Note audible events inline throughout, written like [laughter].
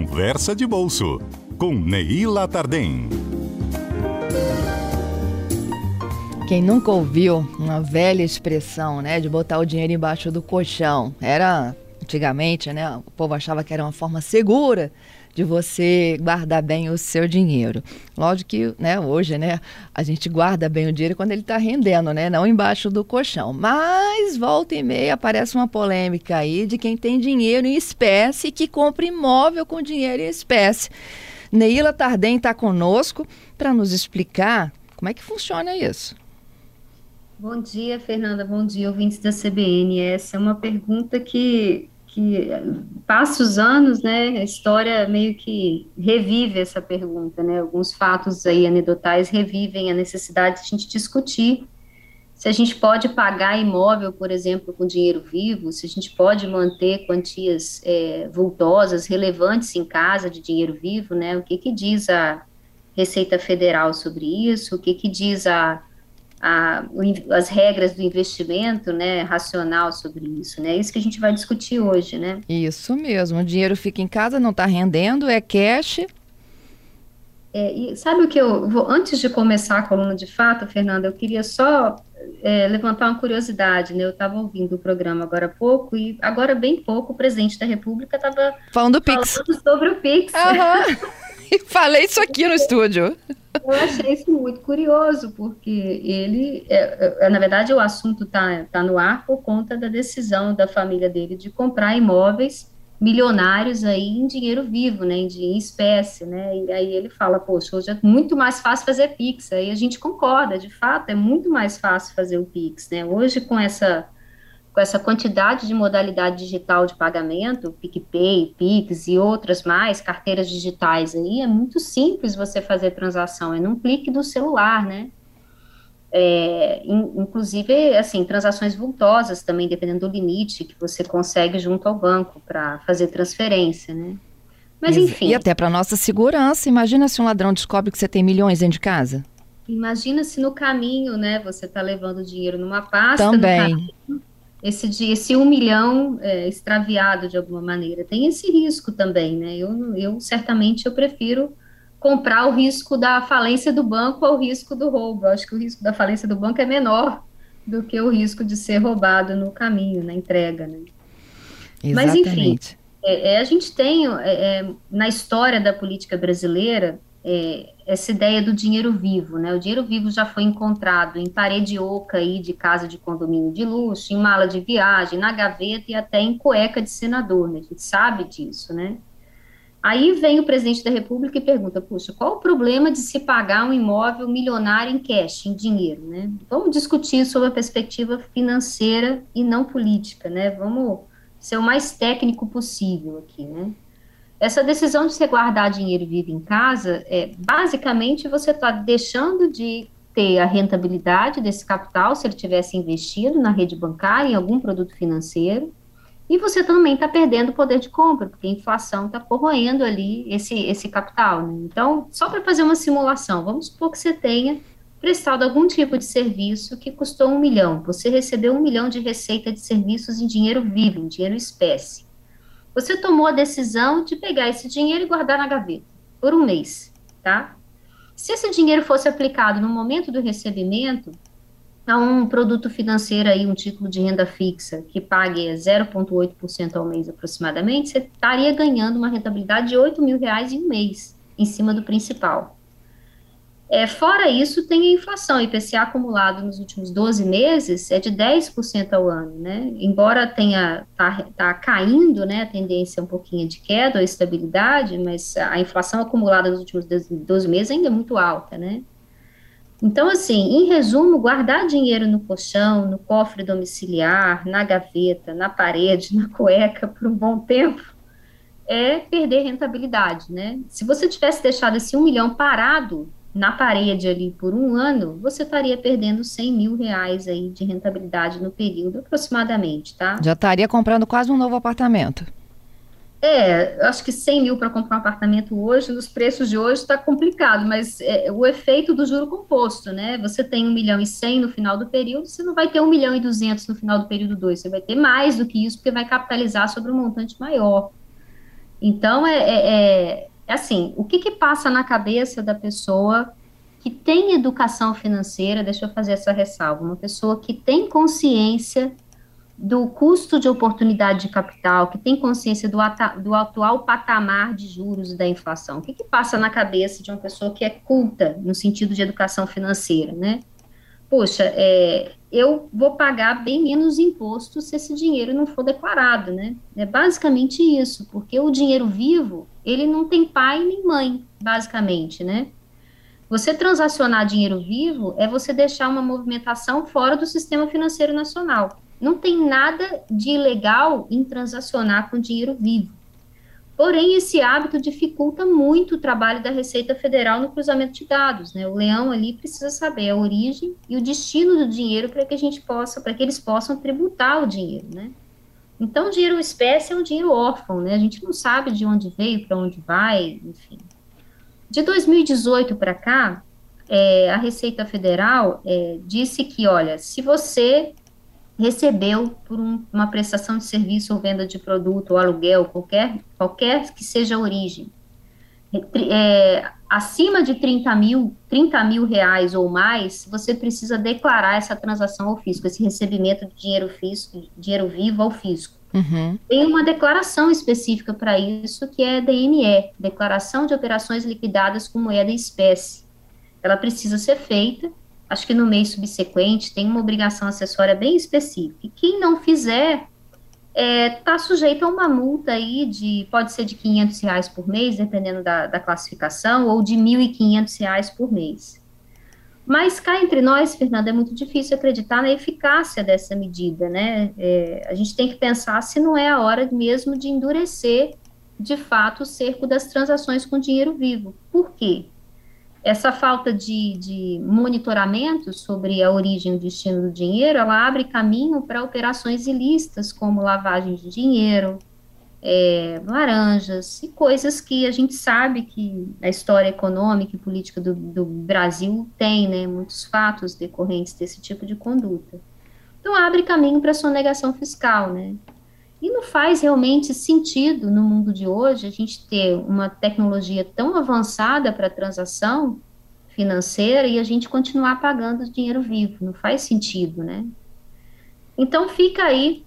Conversa de Bolso, com Neila Tardem. Quem nunca ouviu uma velha expressão, né, de botar o dinheiro embaixo do colchão? Era antigamente, né? O povo achava que era uma forma segura de você guardar bem o seu dinheiro. Lógico que, né, hoje, né, a gente guarda bem o dinheiro quando ele está rendendo, né, não embaixo do colchão. Mas volta e meia aparece uma polêmica aí de quem tem dinheiro em espécie que compra imóvel com dinheiro em espécie. Neila Tardem está conosco para nos explicar como é que funciona isso. Bom dia, Fernanda. Bom dia, ouvintes da CBN. Essa é uma pergunta que que passa os anos, né, a história meio que revive essa pergunta, né, alguns fatos aí anedotais revivem a necessidade de a gente discutir se a gente pode pagar imóvel, por exemplo, com dinheiro vivo, se a gente pode manter quantias é, vultosas, relevantes em casa de dinheiro vivo, né, o que que diz a Receita Federal sobre isso, o que que diz a a, as regras do investimento, né, racional sobre isso, né? É isso que a gente vai discutir hoje, né? Isso mesmo. O dinheiro fica em casa, não está rendendo, é cash. É, e sabe o que eu vou, antes de começar a coluna de fato, Fernanda, eu queria só é, levantar uma curiosidade, né? Eu estava ouvindo o programa agora há pouco e agora bem pouco o presidente da República estava falando do Pix. sobre o Pix. Uhum. [laughs] [laughs] Falei isso aqui no estúdio. Eu achei isso muito curioso, porque ele, é, é, na verdade, o assunto está tá no ar por conta da decisão da família dele de comprar imóveis milionários aí em dinheiro vivo, né, em, espécie, né, e aí ele fala, poxa, hoje é muito mais fácil fazer Pix, aí a gente concorda, de fato, é muito mais fácil fazer o Pix, né, hoje com essa com essa quantidade de modalidade digital de pagamento, PicPay, Pix e outras mais, carteiras digitais aí, é muito simples você fazer transação, é num clique do celular, né? É, in, inclusive, assim, transações vultosas também, dependendo do limite que você consegue junto ao banco para fazer transferência, né? Mas enfim. E até para nossa segurança, imagina se um ladrão descobre que você tem milhões dentro de casa. Imagina se no caminho, né, você está levando dinheiro numa pasta. Também. Caminho, esse, esse um milhão é, extraviado de alguma maneira. Tem esse risco também, né? Eu, eu certamente eu prefiro comprar o risco da falência do banco ao risco do roubo. Eu acho que o risco da falência do banco é menor do que o risco de ser roubado no caminho, na entrega, né? Exatamente. Mas enfim, é, é, a gente tem é, é, na história da política brasileira é, essa ideia do dinheiro vivo, né? O dinheiro vivo já foi encontrado em parede oca aí de casa de condomínio de luxo, em mala de viagem, na gaveta e até em cueca de senador, né? A gente sabe disso, né? Aí vem o presidente da República e pergunta: puxa, qual o problema de se pagar um imóvel milionário em cash, em dinheiro, né? Vamos discutir sobre a perspectiva financeira e não política, né? Vamos ser o mais técnico possível aqui, né? Essa decisão de você guardar dinheiro vivo em casa, é, basicamente você está deixando de ter a rentabilidade desse capital se ele tivesse investido na rede bancária, em algum produto financeiro, e você também está perdendo o poder de compra, porque a inflação está corroendo ali esse, esse capital. Né? Então, só para fazer uma simulação, vamos supor que você tenha prestado algum tipo de serviço que custou um milhão, você recebeu um milhão de receita de serviços em dinheiro vivo, em dinheiro espécie. Você tomou a decisão de pegar esse dinheiro e guardar na gaveta por um mês, tá? Se esse dinheiro fosse aplicado no momento do recebimento a um produto financeiro aí, um título de renda fixa que pague 0,8% ao mês aproximadamente, você estaria ganhando uma rentabilidade de 8 mil reais em um mês, em cima do principal. É, fora isso, tem a inflação, IPCA acumulado nos últimos 12 meses é de 10% ao ano, né? Embora tenha tá, tá caindo, né, a tendência é um pouquinho de queda ou estabilidade, mas a inflação acumulada nos últimos 12 meses ainda é muito alta, né? Então, assim, em resumo, guardar dinheiro no colchão, no cofre domiciliar, na gaveta, na parede, [laughs] na cueca por um bom tempo é perder rentabilidade, né? Se você tivesse deixado esse um milhão parado na parede ali por um ano, você estaria perdendo 100 mil reais aí de rentabilidade no período, aproximadamente, tá? Já estaria comprando quase um novo apartamento. É, acho que 100 mil para comprar um apartamento hoje, nos preços de hoje, está complicado, mas é, o efeito do juro composto, né? Você tem 1 milhão e 100 no final do período, você não vai ter 1 milhão e 200 no final do período 2, você vai ter mais do que isso, porque vai capitalizar sobre um montante maior. Então, é, é, é assim, o que, que passa na cabeça da pessoa que tem educação financeira, deixa eu fazer essa ressalva, uma pessoa que tem consciência do custo de oportunidade de capital, que tem consciência do, do atual patamar de juros e da inflação. O que, que passa na cabeça de uma pessoa que é culta no sentido de educação financeira, né? Poxa, é, eu vou pagar bem menos imposto se esse dinheiro não for declarado, né? É basicamente isso, porque o dinheiro vivo, ele não tem pai nem mãe, basicamente, né? Você transacionar dinheiro vivo é você deixar uma movimentação fora do sistema financeiro nacional. Não tem nada de ilegal em transacionar com dinheiro vivo. Porém, esse hábito dificulta muito o trabalho da Receita Federal no cruzamento de dados. Né? O leão ali precisa saber a origem e o destino do dinheiro para que a gente possa, para que eles possam tributar o dinheiro, né? Então, o dinheiro espécie é um dinheiro órfão, né? A gente não sabe de onde veio, para onde vai, enfim. De 2018 para cá, é, a Receita Federal é, disse que, olha, se você recebeu por um, uma prestação de serviço ou venda de produto ou aluguel, qualquer, qualquer que seja a origem, é, acima de 30 mil, 30 mil reais ou mais, você precisa declarar essa transação ao fisco, esse recebimento de dinheiro, fisco, dinheiro vivo ao fisco. Uhum. Tem uma declaração específica para isso, que é DME, Declaração de Operações Liquidadas com Moeda e Espécie. Ela precisa ser feita, acho que no mês subsequente tem uma obrigação acessória bem específica. E quem não fizer está é, tá sujeito a uma multa aí de, pode ser de 500 reais por mês, dependendo da, da classificação, ou de 1.500 reais por mês. Mas cá entre nós, Fernanda, é muito difícil acreditar na eficácia dessa medida, né? É, a gente tem que pensar se não é a hora mesmo de endurecer, de fato, o cerco das transações com dinheiro vivo. Por quê? Essa falta de, de, monitoramento sobre a origem e destino do dinheiro, ela abre caminho para operações ilícitas, como lavagem de dinheiro, é, laranjas, e coisas que a gente sabe que a história econômica e política do, do Brasil tem, né, muitos fatos decorrentes desse tipo de conduta. Então, abre caminho para a sonegação fiscal, né, e não faz realmente sentido no mundo de hoje a gente ter uma tecnologia tão avançada para transação financeira e a gente continuar pagando dinheiro vivo. Não faz sentido, né? Então fica aí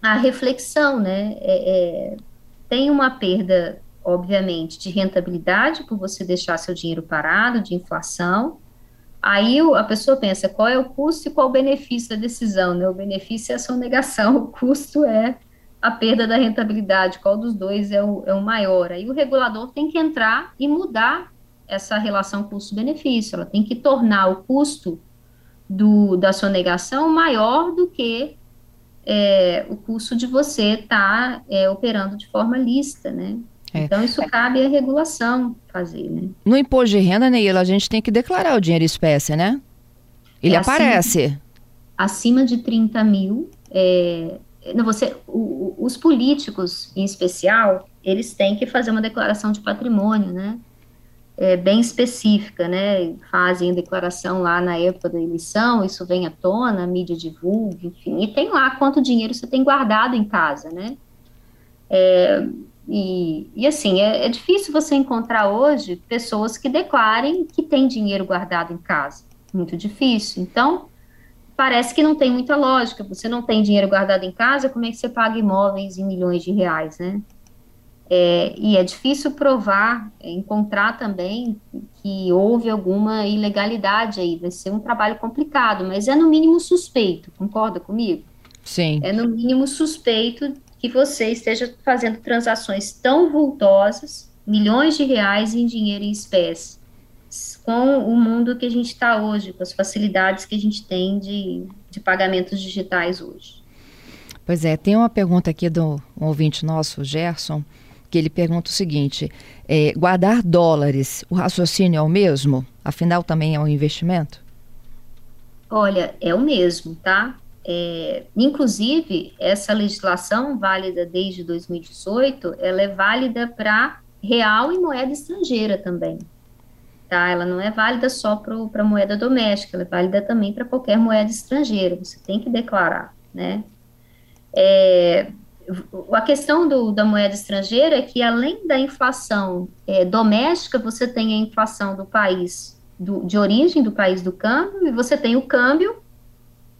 a reflexão, né? É, é, tem uma perda, obviamente, de rentabilidade por você deixar seu dinheiro parado, de inflação. Aí a pessoa pensa qual é o custo e qual o benefício da decisão, né? O benefício é a sonegação, [laughs] o custo é a perda da rentabilidade, qual dos dois é o, é o maior. Aí o regulador tem que entrar e mudar essa relação custo-benefício, ela tem que tornar o custo do, da sonegação maior do que é, o custo de você estar tá, é, operando de forma lista, né? É. Então, isso cabe à regulação fazer, né? No imposto de renda, Neila, a gente tem que declarar o dinheiro espécie, né? Ele é aparece. Acima, acima de 30 mil, é, você, o, os políticos, em especial, eles têm que fazer uma declaração de patrimônio, né? É, bem específica, né? Fazem declaração lá na época da eleição, isso vem à tona, a mídia divulga, enfim, e tem lá quanto dinheiro você tem guardado em casa, né? É, e, e assim, é, é difícil você encontrar hoje pessoas que declarem que tem dinheiro guardado em casa. Muito difícil. Então, parece que não tem muita lógica. Você não tem dinheiro guardado em casa, como é que você paga imóveis em milhões de reais, né? É, e é difícil provar, é, encontrar também que houve alguma ilegalidade aí. Vai ser um trabalho complicado, mas é no mínimo suspeito, concorda comigo? Sim. É no mínimo suspeito que você esteja fazendo transações tão vultosas, milhões de reais em dinheiro em espécie com o mundo que a gente está hoje, com as facilidades que a gente tem de, de pagamentos digitais hoje. Pois é, tem uma pergunta aqui do um ouvinte nosso, Gerson, que ele pergunta o seguinte: é, guardar dólares, o raciocínio é o mesmo? Afinal, também é um investimento? Olha, é o mesmo, tá? É, inclusive, essa legislação válida desde 2018, ela é válida para real e moeda estrangeira também tá? Ela não é válida só para moeda doméstica, ela é válida também para qualquer moeda estrangeira, você tem que declarar, né? É, a questão do, da moeda estrangeira é que, além da inflação é, doméstica, você tem a inflação do país do, de origem, do país do câmbio, e você tem o câmbio.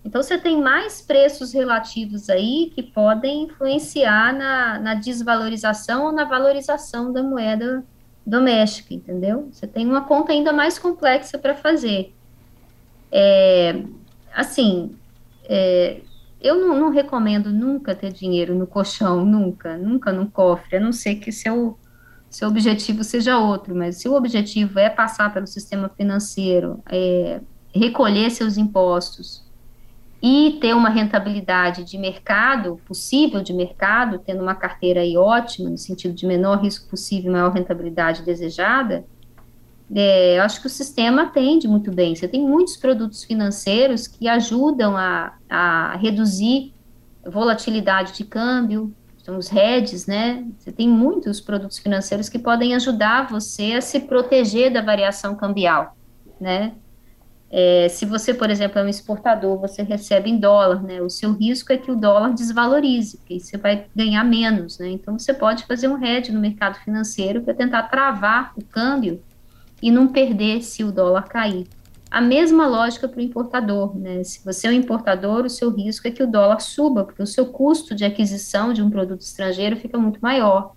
Então, você tem mais preços relativos aí que podem influenciar na, na desvalorização ou na valorização da moeda doméstica, entendeu? Você tem uma conta ainda mais complexa para fazer. É, assim, é, eu não, não, recomendo nunca ter dinheiro no colchão, nunca, nunca no cofre, a não ser que seu, seu objetivo seja outro, mas se o objetivo é passar pelo sistema financeiro, é, recolher seus impostos e ter uma rentabilidade de mercado, possível de mercado, tendo uma carteira aí ótima, no sentido de menor risco possível e maior rentabilidade desejada, é, eu acho que o sistema atende muito bem. Você tem muitos produtos financeiros que ajudam a, a reduzir volatilidade de câmbio, são os hedges, né? Você tem muitos produtos financeiros que podem ajudar você a se proteger da variação cambial, né? É, se você, por exemplo, é um exportador, você recebe em dólar, né? O seu risco é que o dólar desvalorize, porque você vai ganhar menos, né? Então, você pode fazer um hedge no mercado financeiro para tentar travar o câmbio e não perder se o dólar cair. A mesma lógica para o importador, né? Se você é um importador, o seu risco é que o dólar suba, porque o seu custo de aquisição de um produto estrangeiro fica muito maior.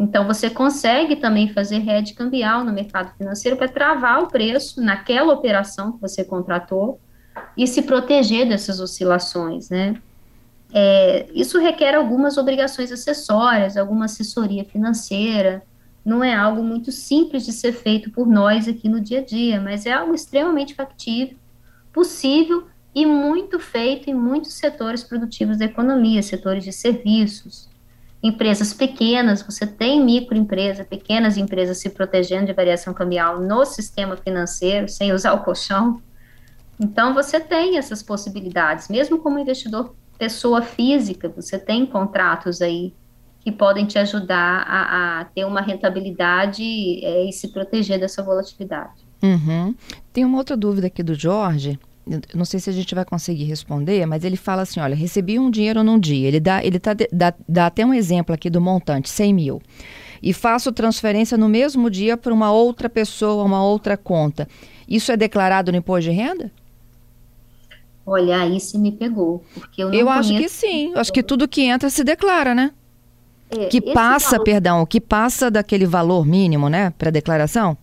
Então, você consegue também fazer rede cambial no mercado financeiro para travar o preço naquela operação que você contratou e se proteger dessas oscilações, né? É, isso requer algumas obrigações acessórias, alguma assessoria financeira, não é algo muito simples de ser feito por nós aqui no dia a dia, mas é algo extremamente factível, possível e muito feito em muitos setores produtivos da economia, setores de serviços, empresas pequenas, você tem microempresa, pequenas empresas se protegendo de variação cambial no sistema financeiro, sem usar o colchão. Então, você tem essas possibilidades, mesmo como investidor pessoa física, você tem contratos aí que podem te ajudar a, a ter uma rentabilidade é, e se proteger dessa volatilidade. Uhum. Tem uma outra dúvida aqui do Jorge. Não sei se a gente vai conseguir responder, mas ele fala assim: olha, recebi um dinheiro num dia. Ele dá, ele tá, dá, dá até um exemplo aqui do montante, 100 mil. E faço transferência no mesmo dia para uma outra pessoa, uma outra conta. Isso é declarado no imposto de renda? Olha, aí você me pegou. Porque eu, eu acho que sim. Eu acho que tudo que entra se declara, né? É, que passa, valor... perdão, que passa daquele valor mínimo, né, para declaração?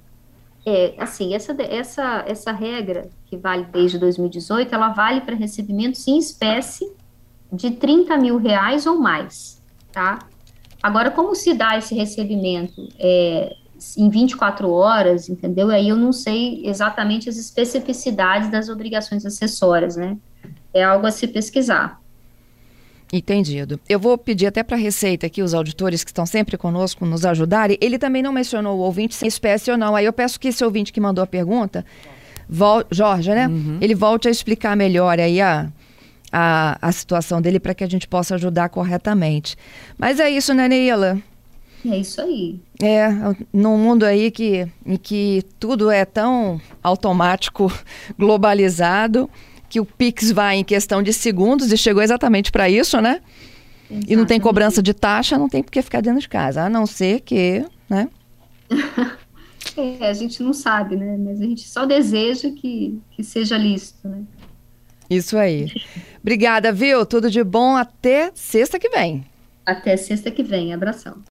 É, assim, essa, essa, essa regra, que vale desde 2018, ela vale para recebimentos em espécie de 30 mil reais ou mais, tá? Agora, como se dá esse recebimento é, em 24 horas, entendeu? Aí eu não sei exatamente as especificidades das obrigações acessórias, né? É algo a se pesquisar. Entendido. Eu vou pedir até para a Receita aqui, os auditores que estão sempre conosco, nos ajudarem. Ele também não mencionou o ouvinte sem espécie ou não. Aí eu peço que esse ouvinte que mandou a pergunta, vol Jorge, né? Uhum. Ele volte a explicar melhor aí a, a, a situação dele para que a gente possa ajudar corretamente. Mas é isso, né, Neila? É isso aí. É, num mundo aí que, em que tudo é tão automático, [laughs] globalizado que o Pix vai em questão de segundos e chegou exatamente para isso, né? Exatamente. E não tem cobrança de taxa, não tem por que ficar dentro de casa, a não ser que, né? [laughs] é, a gente não sabe, né? Mas a gente só deseja que, que seja lícito, né? Isso aí. Obrigada, viu? Tudo de bom. Até sexta que vem. Até sexta que vem. Abração.